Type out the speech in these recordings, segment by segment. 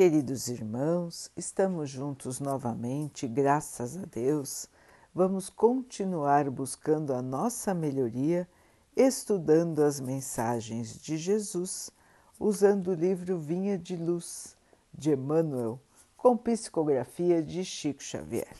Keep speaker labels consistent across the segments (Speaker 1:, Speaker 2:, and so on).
Speaker 1: Queridos irmãos, estamos juntos novamente, graças a Deus. Vamos continuar buscando a nossa melhoria, estudando as mensagens de Jesus, usando o livro Vinha de Luz, de Emmanuel, com psicografia de Chico Xavier.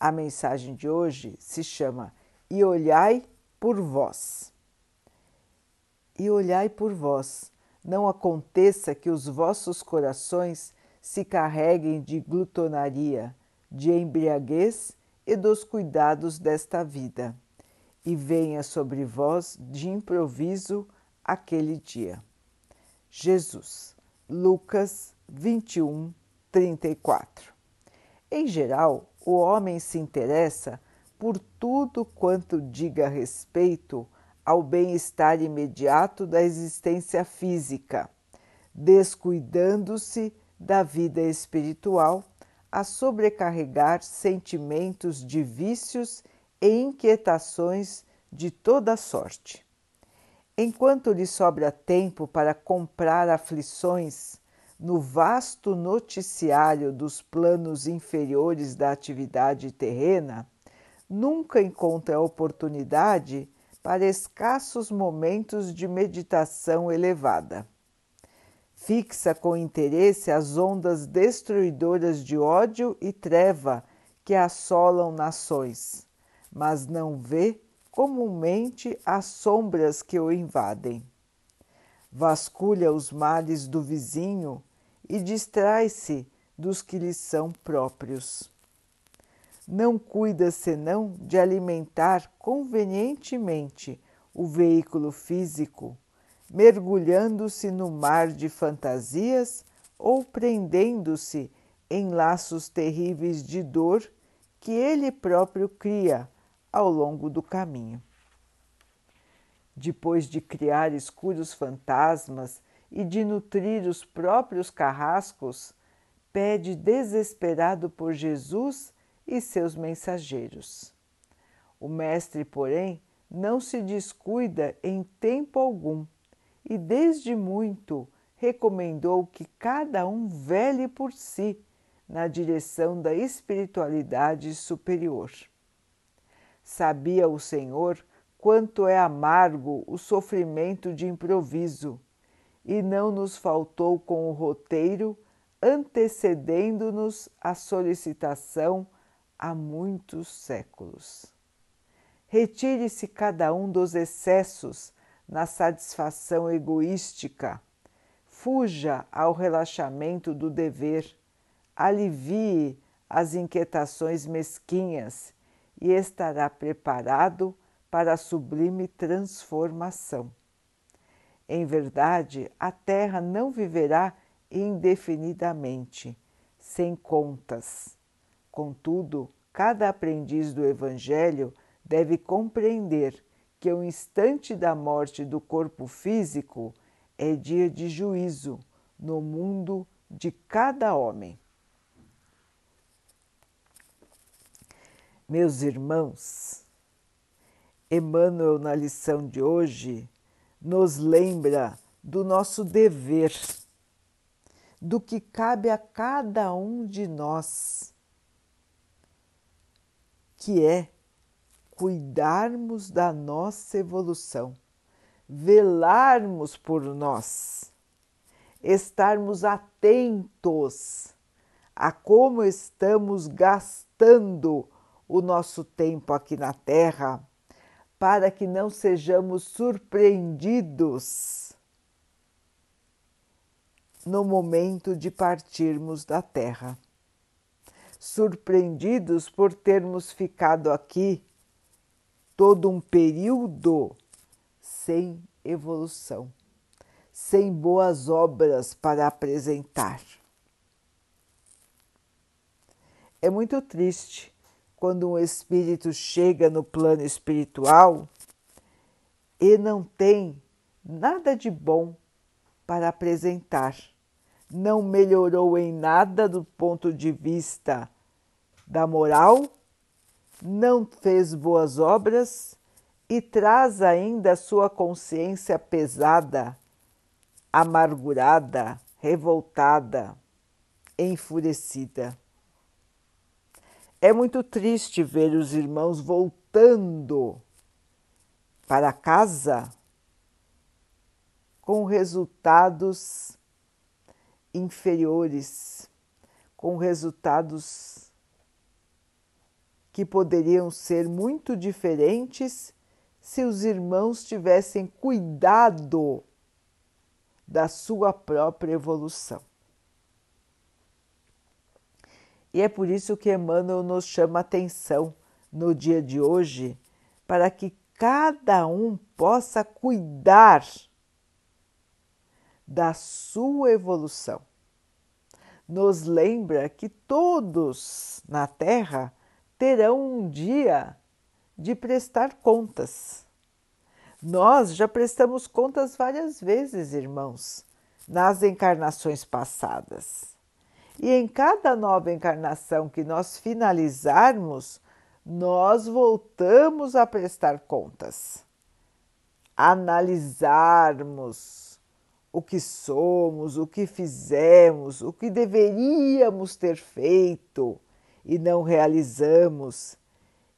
Speaker 1: A mensagem de hoje se chama E olhai por vós. E olhai por vós não aconteça que os vossos corações se carreguem de glutonaria, de embriaguez e dos cuidados desta vida, e venha sobre vós de improviso aquele dia. Jesus, Lucas 21, 34. Em geral, o homem se interessa por tudo quanto diga respeito ao bem-estar imediato da existência física, descuidando-se da vida espiritual, a sobrecarregar sentimentos de vícios e inquietações de toda sorte. Enquanto lhe sobra tempo para comprar aflições no vasto noticiário dos planos inferiores da atividade terrena, nunca encontra oportunidade para escassos momentos de meditação elevada. Fixa com interesse as ondas destruidoras de ódio e treva que assolam nações, mas não vê comumente as sombras que o invadem. Vasculha os males do vizinho e distrai-se dos que lhe são próprios não cuida senão de alimentar convenientemente o veículo físico, mergulhando-se no mar de fantasias ou prendendo-se em laços terríveis de dor que ele próprio cria ao longo do caminho. Depois de criar escuros fantasmas e de nutrir os próprios carrascos, pede desesperado por Jesus e seus mensageiros. O Mestre, porém, não se descuida em tempo algum e, desde muito, recomendou que cada um vele por si na direção da espiritualidade superior. Sabia o Senhor quanto é amargo o sofrimento de improviso e não nos faltou com o roteiro antecedendo-nos a solicitação há muitos séculos. Retire-se cada um dos excessos na satisfação egoística, fuja ao relaxamento do dever, alivie as inquietações mesquinhas e estará preparado para a sublime transformação. Em verdade, a terra não viverá indefinidamente, sem contas Contudo, cada aprendiz do Evangelho deve compreender que o instante da morte do corpo físico é dia de juízo no mundo de cada homem. Meus irmãos, Emmanuel, na lição de hoje, nos lembra do nosso dever, do que cabe a cada um de nós que é cuidarmos da nossa evolução, velarmos por nós, estarmos atentos a como estamos gastando o nosso tempo aqui na Terra, para que não sejamos surpreendidos no momento de partirmos da Terra surpreendidos por termos ficado aqui todo um período sem evolução, sem boas obras para apresentar. É muito triste quando um espírito chega no plano espiritual e não tem nada de bom para apresentar não melhorou em nada do ponto de vista da moral, não fez boas obras e traz ainda a sua consciência pesada, amargurada, revoltada. enfurecida. É muito triste ver os irmãos voltando para casa com resultados inferiores, com resultados que poderiam ser muito diferentes se os irmãos tivessem cuidado da sua própria evolução. E é por isso que Emmanuel nos chama atenção no dia de hoje para que cada um possa cuidar da sua evolução. Nos lembra que todos na Terra terão um dia de prestar contas. Nós já prestamos contas várias vezes, irmãos, nas encarnações passadas. E em cada nova encarnação que nós finalizarmos, nós voltamos a prestar contas, analisarmos o que somos, o que fizemos, o que deveríamos ter feito e não realizamos,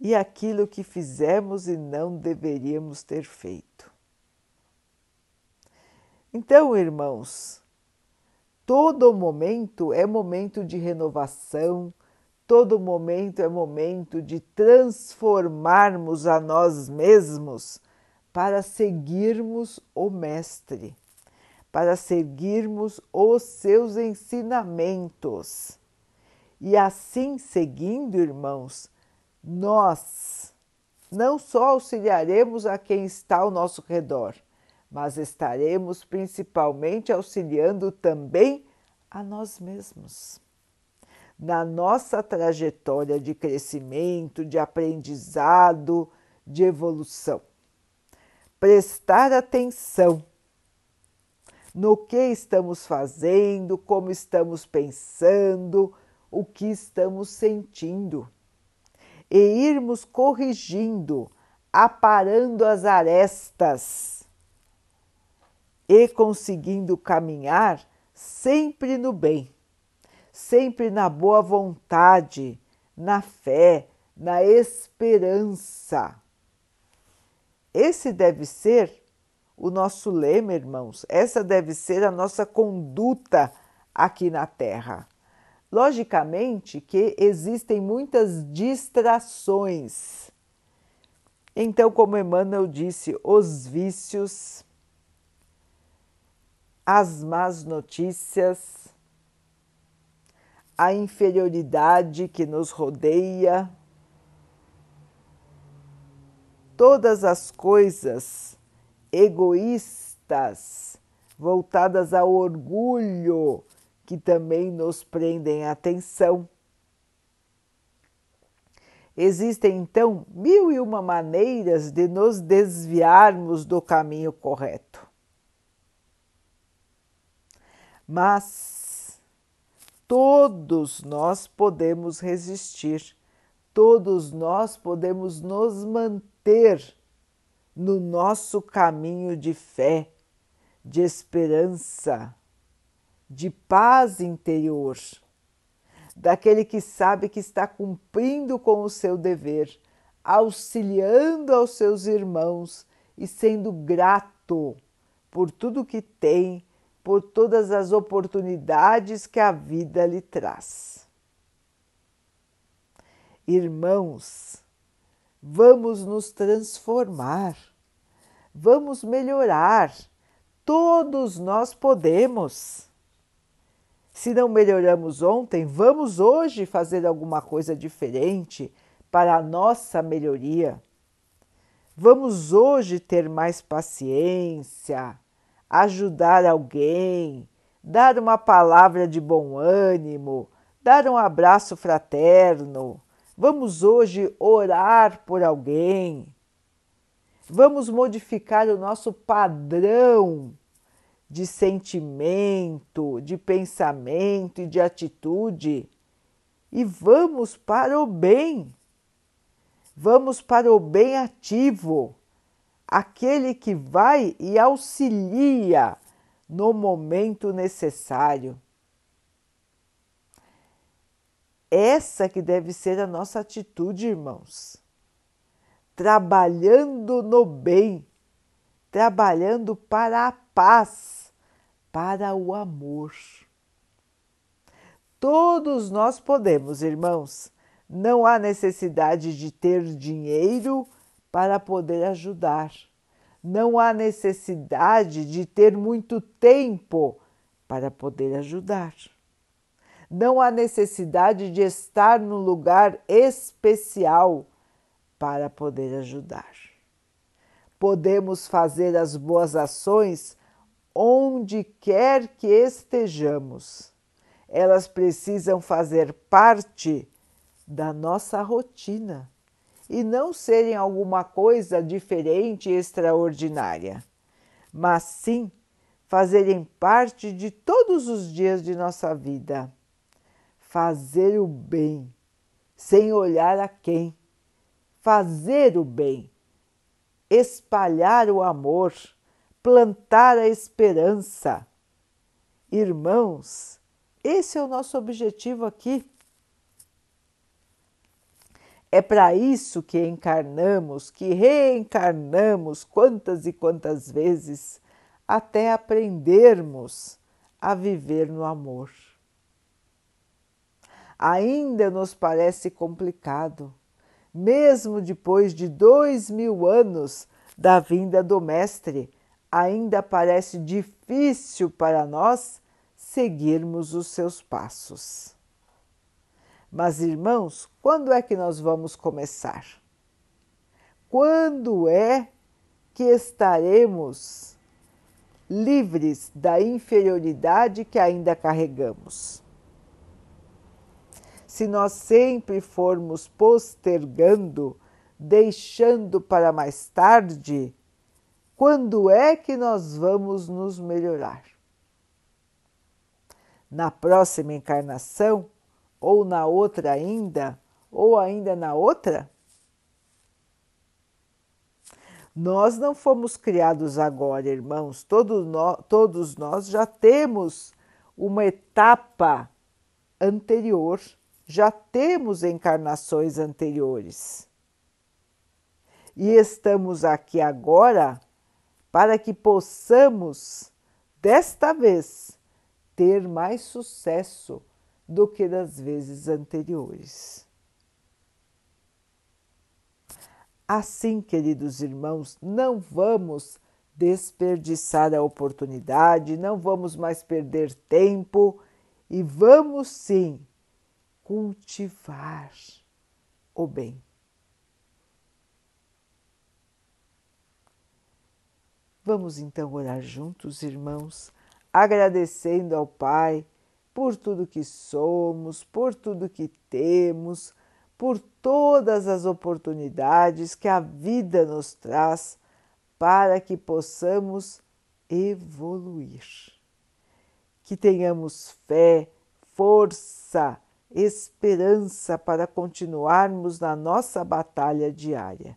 Speaker 1: e aquilo que fizemos e não deveríamos ter feito. Então, irmãos, todo momento é momento de renovação, todo momento é momento de transformarmos a nós mesmos para seguirmos o Mestre para seguirmos os seus ensinamentos. E assim seguindo, irmãos, nós não só auxiliaremos a quem está ao nosso redor, mas estaremos principalmente auxiliando também a nós mesmos. Na nossa trajetória de crescimento, de aprendizado, de evolução. Prestar atenção no que estamos fazendo, como estamos pensando, o que estamos sentindo. E irmos corrigindo, aparando as arestas e conseguindo caminhar sempre no bem, sempre na boa vontade, na fé, na esperança. Esse deve ser o nosso lema, irmãos. Essa deve ser a nossa conduta aqui na Terra. Logicamente que existem muitas distrações. Então, como Emmanuel disse, os vícios, as más notícias, a inferioridade que nos rodeia, todas as coisas egoístas, voltadas ao orgulho, que também nos prendem a atenção. Existem então mil e uma maneiras de nos desviarmos do caminho correto. Mas todos nós podemos resistir, todos nós podemos nos manter no nosso caminho de fé, de esperança, de paz interior, daquele que sabe que está cumprindo com o seu dever, auxiliando aos seus irmãos e sendo grato por tudo que tem, por todas as oportunidades que a vida lhe traz. Irmãos, vamos nos transformar, vamos melhorar. Todos nós podemos. Se não melhoramos ontem, vamos hoje fazer alguma coisa diferente para a nossa melhoria. Vamos hoje ter mais paciência, ajudar alguém, dar uma palavra de bom ânimo, dar um abraço fraterno Vamos hoje orar por alguém. Vamos modificar o nosso padrão de sentimento, de pensamento e de atitude e vamos para o bem. Vamos para o bem ativo, aquele que vai e auxilia no momento necessário. Essa que deve ser a nossa atitude, irmãos. Trabalhando no bem, trabalhando para a paz, para o amor. Todos nós podemos, irmãos. Não há necessidade de ter dinheiro para poder ajudar. Não há necessidade de ter muito tempo para poder ajudar. Não há necessidade de estar num lugar especial para poder ajudar. Podemos fazer as boas ações onde quer que estejamos. Elas precisam fazer parte da nossa rotina e não serem alguma coisa diferente e extraordinária, mas sim fazerem parte de todos os dias de nossa vida. Fazer o bem, sem olhar a quem. Fazer o bem, espalhar o amor, plantar a esperança. Irmãos, esse é o nosso objetivo aqui. É para isso que encarnamos, que reencarnamos quantas e quantas vezes até aprendermos a viver no amor. Ainda nos parece complicado, mesmo depois de dois mil anos da vinda do Mestre, ainda parece difícil para nós seguirmos os seus passos. Mas, irmãos, quando é que nós vamos começar? Quando é que estaremos livres da inferioridade que ainda carregamos? Se nós sempre formos postergando, deixando para mais tarde, quando é que nós vamos nos melhorar? Na próxima encarnação? ou na outra ainda, ou ainda na outra? Nós não fomos criados agora, irmãos, todos nós, já temos uma etapa anterior, já temos encarnações anteriores. E estamos aqui agora para que possamos, desta vez, ter mais sucesso do que das vezes anteriores. Assim, queridos irmãos, não vamos desperdiçar a oportunidade, não vamos mais perder tempo e vamos sim cultivar o bem. Vamos então orar juntos, irmãos, agradecendo ao Pai por tudo que somos, por tudo que temos, por todas as oportunidades que a vida nos traz para que possamos evoluir. Que tenhamos fé, força, esperança para continuarmos na nossa batalha diária.